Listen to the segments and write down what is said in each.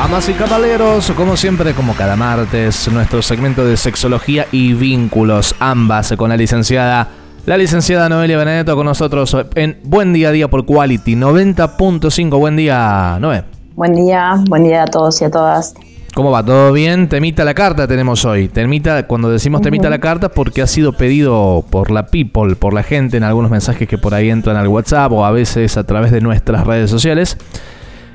Damas y caballeros, como siempre, como cada martes, nuestro segmento de sexología y vínculos, ambas con la licenciada, la licenciada Noelia Benedetto con nosotros en Buen Día a Día por Quality 90.5. Buen día, Noé. Buen día, buen día a todos y a todas. ¿Cómo va? ¿Todo bien? Temita la carta tenemos hoy. Temita, cuando decimos temita la carta, porque ha sido pedido por la people, por la gente en algunos mensajes que por ahí entran al WhatsApp o a veces a través de nuestras redes sociales.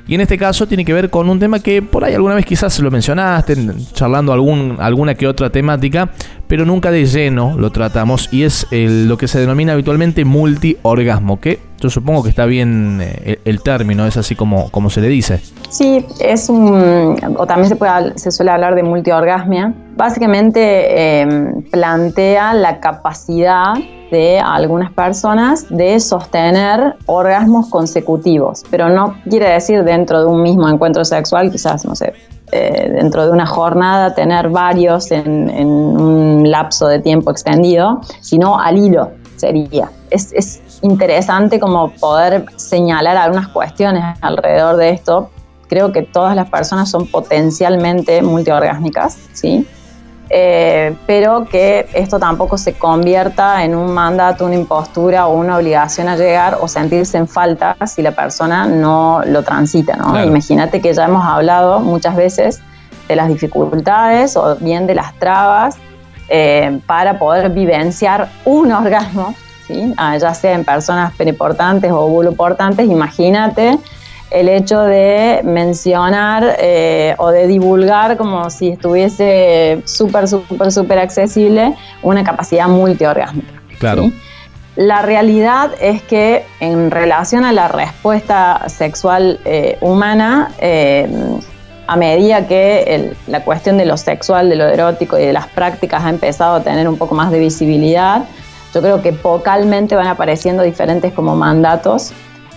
Y en este caso tiene que ver con un tema que por ahí alguna vez quizás lo mencionaste, charlando algún, alguna que otra temática, pero nunca de lleno lo tratamos y es lo que se denomina habitualmente multiorgasmo, que yo supongo que está bien eh, el, término, es así como, como se le dice. Sí, es un, o también se, puede, se suele hablar de multiorgasmia. Básicamente em, plantea la capacidad de algunas personas de sostener orgasmos consecutivos, pero no quiere decir dentro de un mismo encuentro sexual, quizás, no sé, eh, dentro de una jornada tener varios en, un lapso de tiempo extendido, sino al hilo sería. Es, es interesante como poder señalar algunas cuestiones alrededor de esto. Creo que todas las personas son potencialmente multiorgásmicas, ¿sí? Eh, pero que esto tampoco se convierta en un mandato, una impostura o una obligación a llegar o sentirse en falta si la persona no lo transita. ¿no? Imagínate que ya hemos hablado muchas veces de las dificultades o bien de las trabas eh, para poder vivenciar un orgasmo, ¿sí? Ah, ya sea en personas periportantes o ovuloportantes, imagínate el hecho de mencionar eh, o de divulgar como si estuviese súper, súper, súper accesible una capacidad multiorgásmica. Claro. La realidad es que en relación a la respuesta sexual eh, humana, eh, a medida que la cuestión de lo sexual, de lo erótico y de las prácticas ha empezado a tener un poco más de visibilidad, yo creo que vocalmente van apareciendo diferentes como mandatos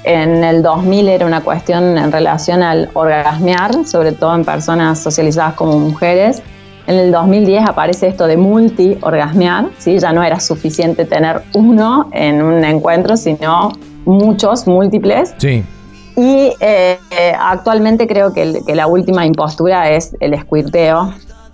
en el 2000 era una cuestión en relación al orgasmear, sobre todo en personas socializadas como mujeres. En el 2010 aparece esto de multi-orgasmear, ¿sí? ya no era suficiente tener uno en un encuentro, sino muchos, múltiples. Sí. Y eh, actualmente creo que, que, la última impostura es el squirteo,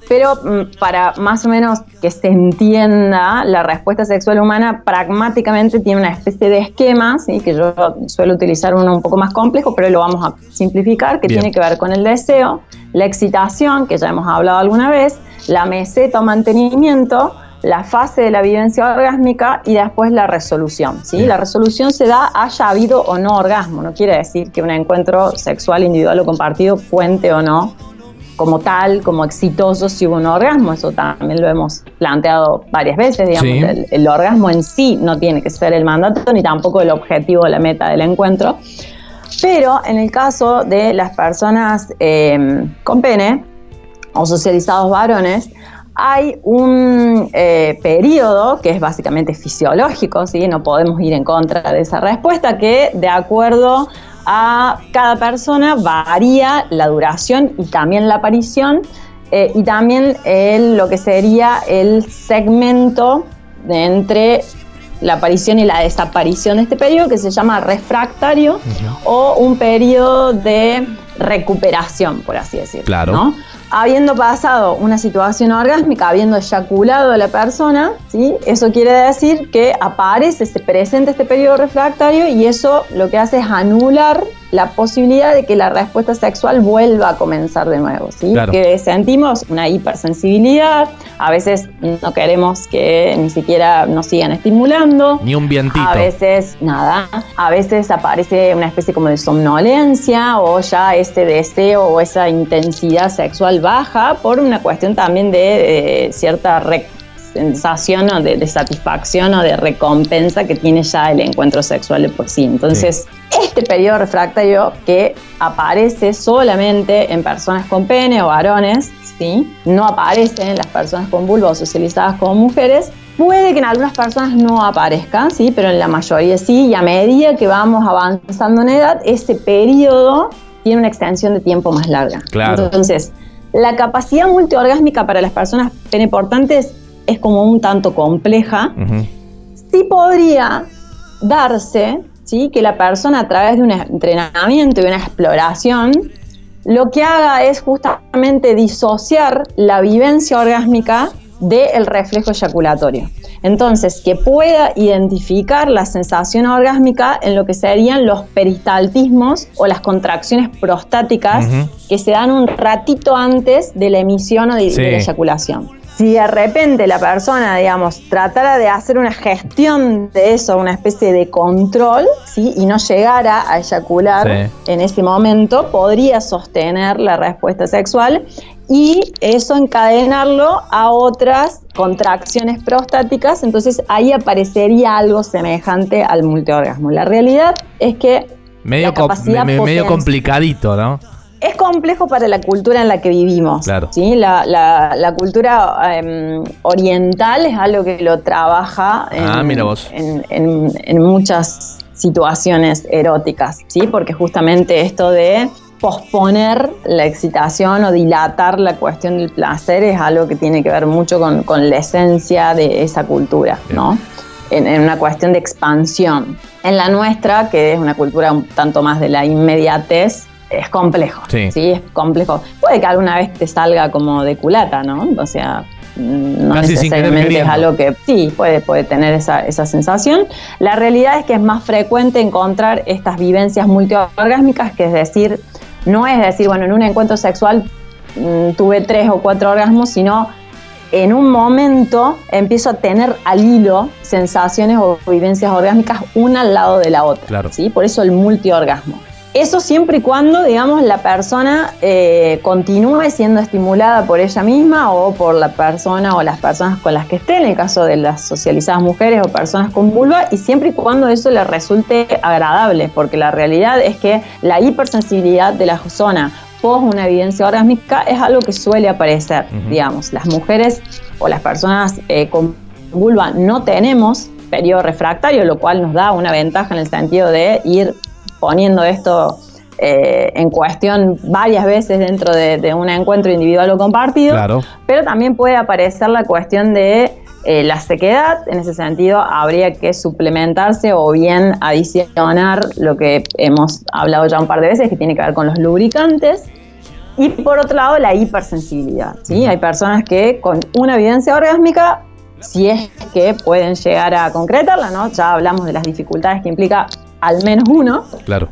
pero mm, para más o menos que se entienda, la respuesta sexual humana pragmáticamente tiene una especie de esquema, ¿sí? que yo suelo utilizar uno un poco más complejo, pero lo vamos a simplificar, que tiene que ver con el deseo, la excitación, que ya hemos hablado alguna vez, la meseta o mantenimiento, la fase de la vivencia orgásmica y después la resolución. ¿sí? La resolución se da haya habido o no orgasmo, no quiere decir que un encuentro sexual individual o compartido cuente o no como tal, como exitoso si hubo un orgasmo. Eso también lo hemos planteado varias veces. Digamos, el, orgasmo en sí no tiene que ser el mandato ni tampoco el objetivo o la meta del encuentro. Pero en el caso de las personas eh, con pene o socializados varones, hay un eh, periodo que es básicamente fisiológico, ¿sí? no podemos ir en contra de esa respuesta, que de acuerdo a cada persona varía la duración y también la aparición eh, y también lo que sería el segmento entre la aparición y la desaparición de este periodo que se llama refractario o un periodo de recuperación, por así decirlo. Claro habiendo pasado una situación orgásmica, habiendo eyaculado a la persona, ¿sí? eso quiere decir que aparece, se presenta este periodo refractario y eso lo que hace es anular la posibilidad de que la respuesta sexual vuelva a comenzar de nuevo, ¿sí? Que sentimos una hipersensibilidad, a veces no queremos que ni siquiera nos sigan estimulando. Ni un vientito. A veces nada, a veces aparece una especie como de somnolencia o ya ese deseo o esa intensidad sexual baja por una cuestión también de, cierta sensación o de, satisfacción o de recompensa que tiene ya el encuentro sexual de por sí. Entonces, este periodo refractario que aparece solamente en personas con pene o varones, ¿sí? no aparece en las personas con vulva o socializadas como mujeres, puede que en algunas personas no aparezca, ¿sí? pero en la mayoría sí, y a medida que vamos avanzando en edad, ese periodo tiene una extensión de tiempo más larga. Claro. Entonces, la capacidad multiorgásmica para las personas peneportantes es como un tanto compleja. Sí podría darse, ¿sí? que la persona a través de un entrenamiento y una exploración lo que haga es justamente disociar la vivencia orgásmica del reflejo eyaculatorio. Entonces, que pueda identificar la sensación orgásmica en lo que serían los peristaltismos o las contracciones prostáticas que se dan un ratito antes de la emisión o de, la eyaculación. Si de repente la persona, digamos, tratara de hacer una gestión de eso, una especie de control, ¿sí? y no llegara a eyacular en ese momento, podría sostener la respuesta sexual y eso encadenarlo a otras contracciones prostáticas, entonces ahí aparecería algo semejante al multiorgasmo. La realidad es que medio, medio complicadito, ¿no? Es complejo para la cultura en la que vivimos. Claro. ¿sí? La, cultura em, oriental es algo que lo trabaja ah, en, en muchas situaciones eróticas, ¿sí? porque justamente esto de posponer la excitación o dilatar la cuestión del placer es algo que tiene que ver mucho con, la esencia de esa cultura, ¿no? En, una cuestión de expansión. En la nuestra, que es una cultura un tanto más de la inmediatez, es complejo. Sí. es complejo. Puede que alguna vez te salga como de culata, ¿no? O sea, no necesariamente es algo que sí puede, puede tener esa, esa, sensación. La realidad es que es más frecuente encontrar estas vivencias multiorgásmicas, que es decir, no es decir, bueno, en un encuentro sexual mm, tuve tres o cuatro orgasmos, sino en un momento empiezo a tener al hilo sensaciones o vivencias orgásmicas una al lado de la otra. Claro. ¿sí? Por eso el multiorgasmo. Eso siempre y cuando, digamos, la persona eh, continúe siendo estimulada por ella misma o por la persona o las personas con las que esté, en el caso de las socializadas mujeres o personas con vulva, y siempre y cuando eso le resulte agradable, porque la realidad es que la hipersensibilidad de la zona post una evidencia orgásmica es algo que suele aparecer, digamos. Las mujeres o las personas eh, con vulva no tenemos periodo refractario, lo cual nos da una ventaja en el sentido de ir poniendo esto eh, en cuestión varias veces dentro de, un encuentro individual o compartido, pero también puede aparecer la cuestión de eh, la sequedad, en ese sentido habría que suplementarse o bien adicionar lo que hemos hablado ya un par de veces, que tiene que ver con los lubricantes. Y por otro lado, la hipersensibilidad. ¿sí? Hay personas que con una evidencia orgásmica, si es que pueden llegar a concretarla, ¿no? ya hablamos de las dificultades que implica al menos uno. Claro.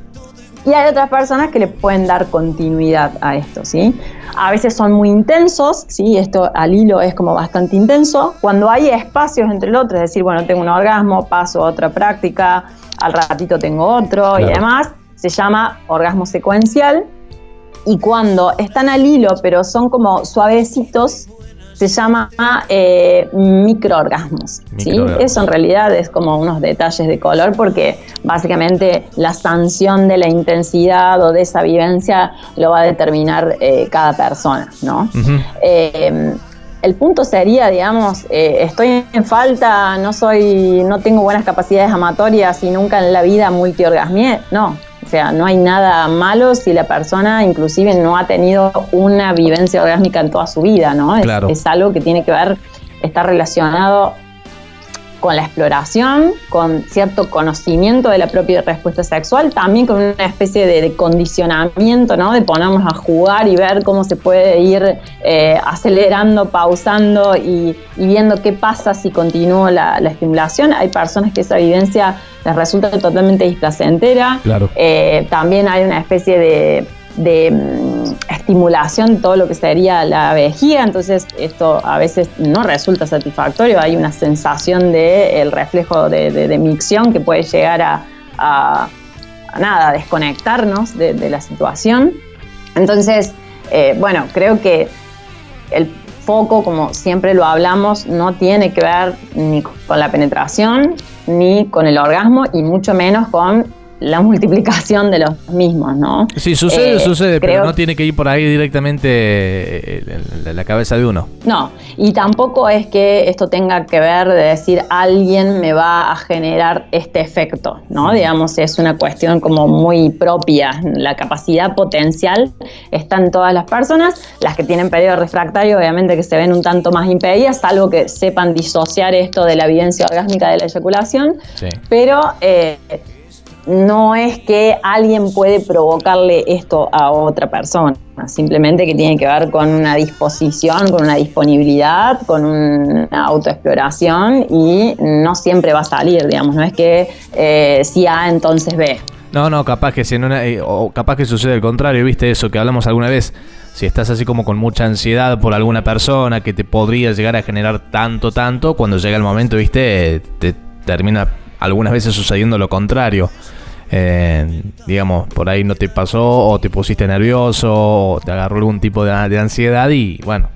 Y hay otras personas que le pueden dar continuidad a esto, ¿sí? A veces son muy intensos, ¿sí? Esto al hilo es como bastante intenso. Cuando hay espacios entre el otro, es decir, bueno, tengo un orgasmo, paso a otra práctica, al ratito tengo otro y demás, se llama orgasmo secuencial. Y cuando están al hilo, pero son como suavecitos, se llama eh, microorgasmos. ¿sí? Eso en realidad es como unos detalles de color porque básicamente la sanción de la intensidad o de esa vivencia lo va a determinar eh, cada persona. ¿no? Eh, el punto sería, digamos, estoy en falta, no soy, no tengo buenas capacidades amatorias y nunca en la vida multiorgasmié. No, sea, no hay nada malo si la persona inclusive no ha tenido una vivencia orgásmica en toda su vida, ¿no? Es, algo que tiene que ver, está relacionado con la exploración, con cierto conocimiento de la propia respuesta sexual, también con una especie de, condicionamiento, ¿no? De ponernos a jugar y ver cómo se puede ir eh, acelerando, pausando y, viendo qué pasa si continúa la, estimulación. Hay personas que esa evidencia les resulta totalmente displacentera. Claro. Eh, también hay una especie de de estimulación todo lo que sería la vejiga, entonces esto a veces no resulta satisfactorio, hay una sensación de el reflejo de, de, micción que puede llegar a, nada, desconectarnos de, la situación. Entonces, eh, bueno, creo que el foco, como siempre lo hablamos, no tiene que ver ni con la penetración, ni con el orgasmo, y mucho menos con la multiplicación de los mismos, ¿no? Sí, sucede, eh, sucede, pero no tiene que ir por ahí directamente eh, la cabeza de uno. No, y tampoco es que esto tenga que ver de decir alguien me va a generar este efecto, ¿no? Digamos, es una cuestión como muy propia. La capacidad potencial está en todas las personas, las que tienen periodo refractario, obviamente que se ven un tanto más impedidas, salvo que sepan disociar esto de la evidencia orgásmica de la eyaculación, pero eh, no es que alguien puede provocarle esto a otra persona, simplemente que tiene que ver con una disposición, con una disponibilidad, con una autoexploración y no siempre va a salir, digamos, no es que eh, si A entonces B. No, no, capaz que si una, eh, o capaz que sucede el contrario, viste eso que hablamos alguna vez. Si estás así como con mucha ansiedad por alguna persona que te podría llegar a generar tanto, tanto, cuando llega el momento, viste, te termina algunas veces sucediendo lo contrario. Eh, digamos, por ahí no te pasó o te pusiste nervioso o te agarró algún tipo de, ansiedad y bueno,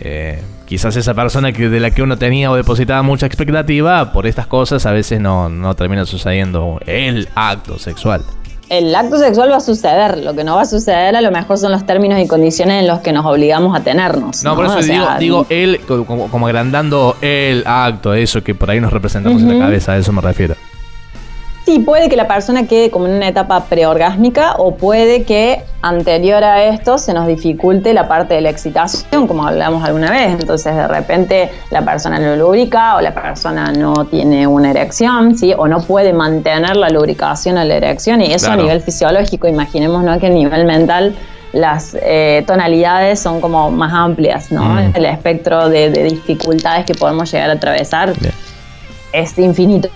eh, quizás esa persona que, de la que uno tenía o depositaba mucha expectativa, por estas cosas a veces no, no termina sucediendo el acto sexual el acto sexual va a suceder, lo que no va a suceder a lo mejor son los términos y condiciones en los que nos obligamos a tenernos. No, por eso digo, digo él, como, agrandando el acto, eso que por ahí nos representamos en la cabeza, a eso me refiero. Sí, puede que la persona quede como en una etapa preorgásmica o puede que anterior a esto se nos dificulte la parte de la excitación, como hablamos alguna vez. Entonces, de repente la persona no lubrica o la persona no tiene una erección, ¿sí? O no puede mantener la lubricación o la erección. Y eso a nivel fisiológico, imaginémonos que a nivel mental las eh, tonalidades son como más amplias, ¿no? Mm. El espectro de, dificultades que podemos llegar a atravesar es infinito.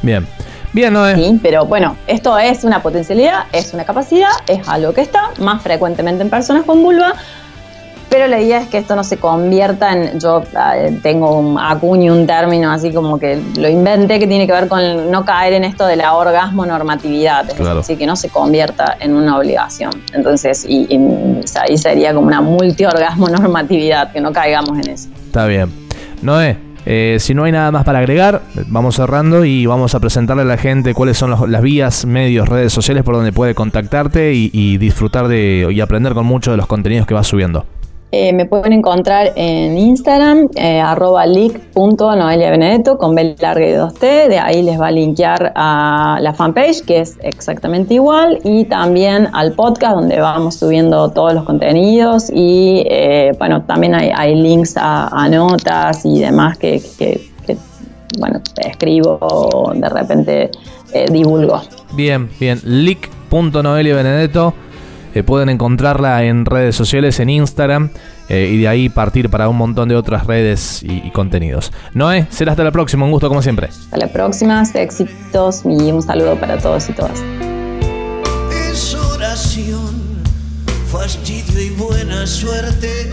Bien. Bien, ¿no es? Sí, pero bueno, esto es una potencialidad, es una capacidad, es algo que está más frecuentemente en personas con vulva, pero la idea es que esto no se convierta en, yo eh, tengo un acuño, un término así como que lo inventé que tiene que ver con no caer en esto de la orgasmo normatividad, es decir, que no se convierta en una obligación. Entonces, y, ahí sería como una multiorgasmo normatividad, que no caigamos en eso. Está bien. Noé, eh, si no hay nada más para agregar, vamos cerrando y vamos a presentarle a la gente cuáles son las vías, medios, redes sociales por donde puede contactarte y, disfrutar de y aprender con muchos de los contenidos que vas subiendo. Eh, me pueden encontrar en Instagram, eh, arroba leak.noeliabenedetto con B larga y 2T. De ahí les va a linkear a la fanpage, que es exactamente igual, y también al podcast, donde vamos subiendo todos los contenidos. Y eh, bueno, también hay, links a, notas y demás que, bueno, escribo o de repente divulgo. Bien, bien. leak.noeliabenedetto eh, pueden encontrarla en redes sociales, en Instagram, eh, y de ahí partir para un montón de otras redes y, contenidos. Noé, será hasta la próxima, un gusto como siempre. Hasta la próxima, éxitos y un saludo para todos y todas. Es oración, fastidio y buena suerte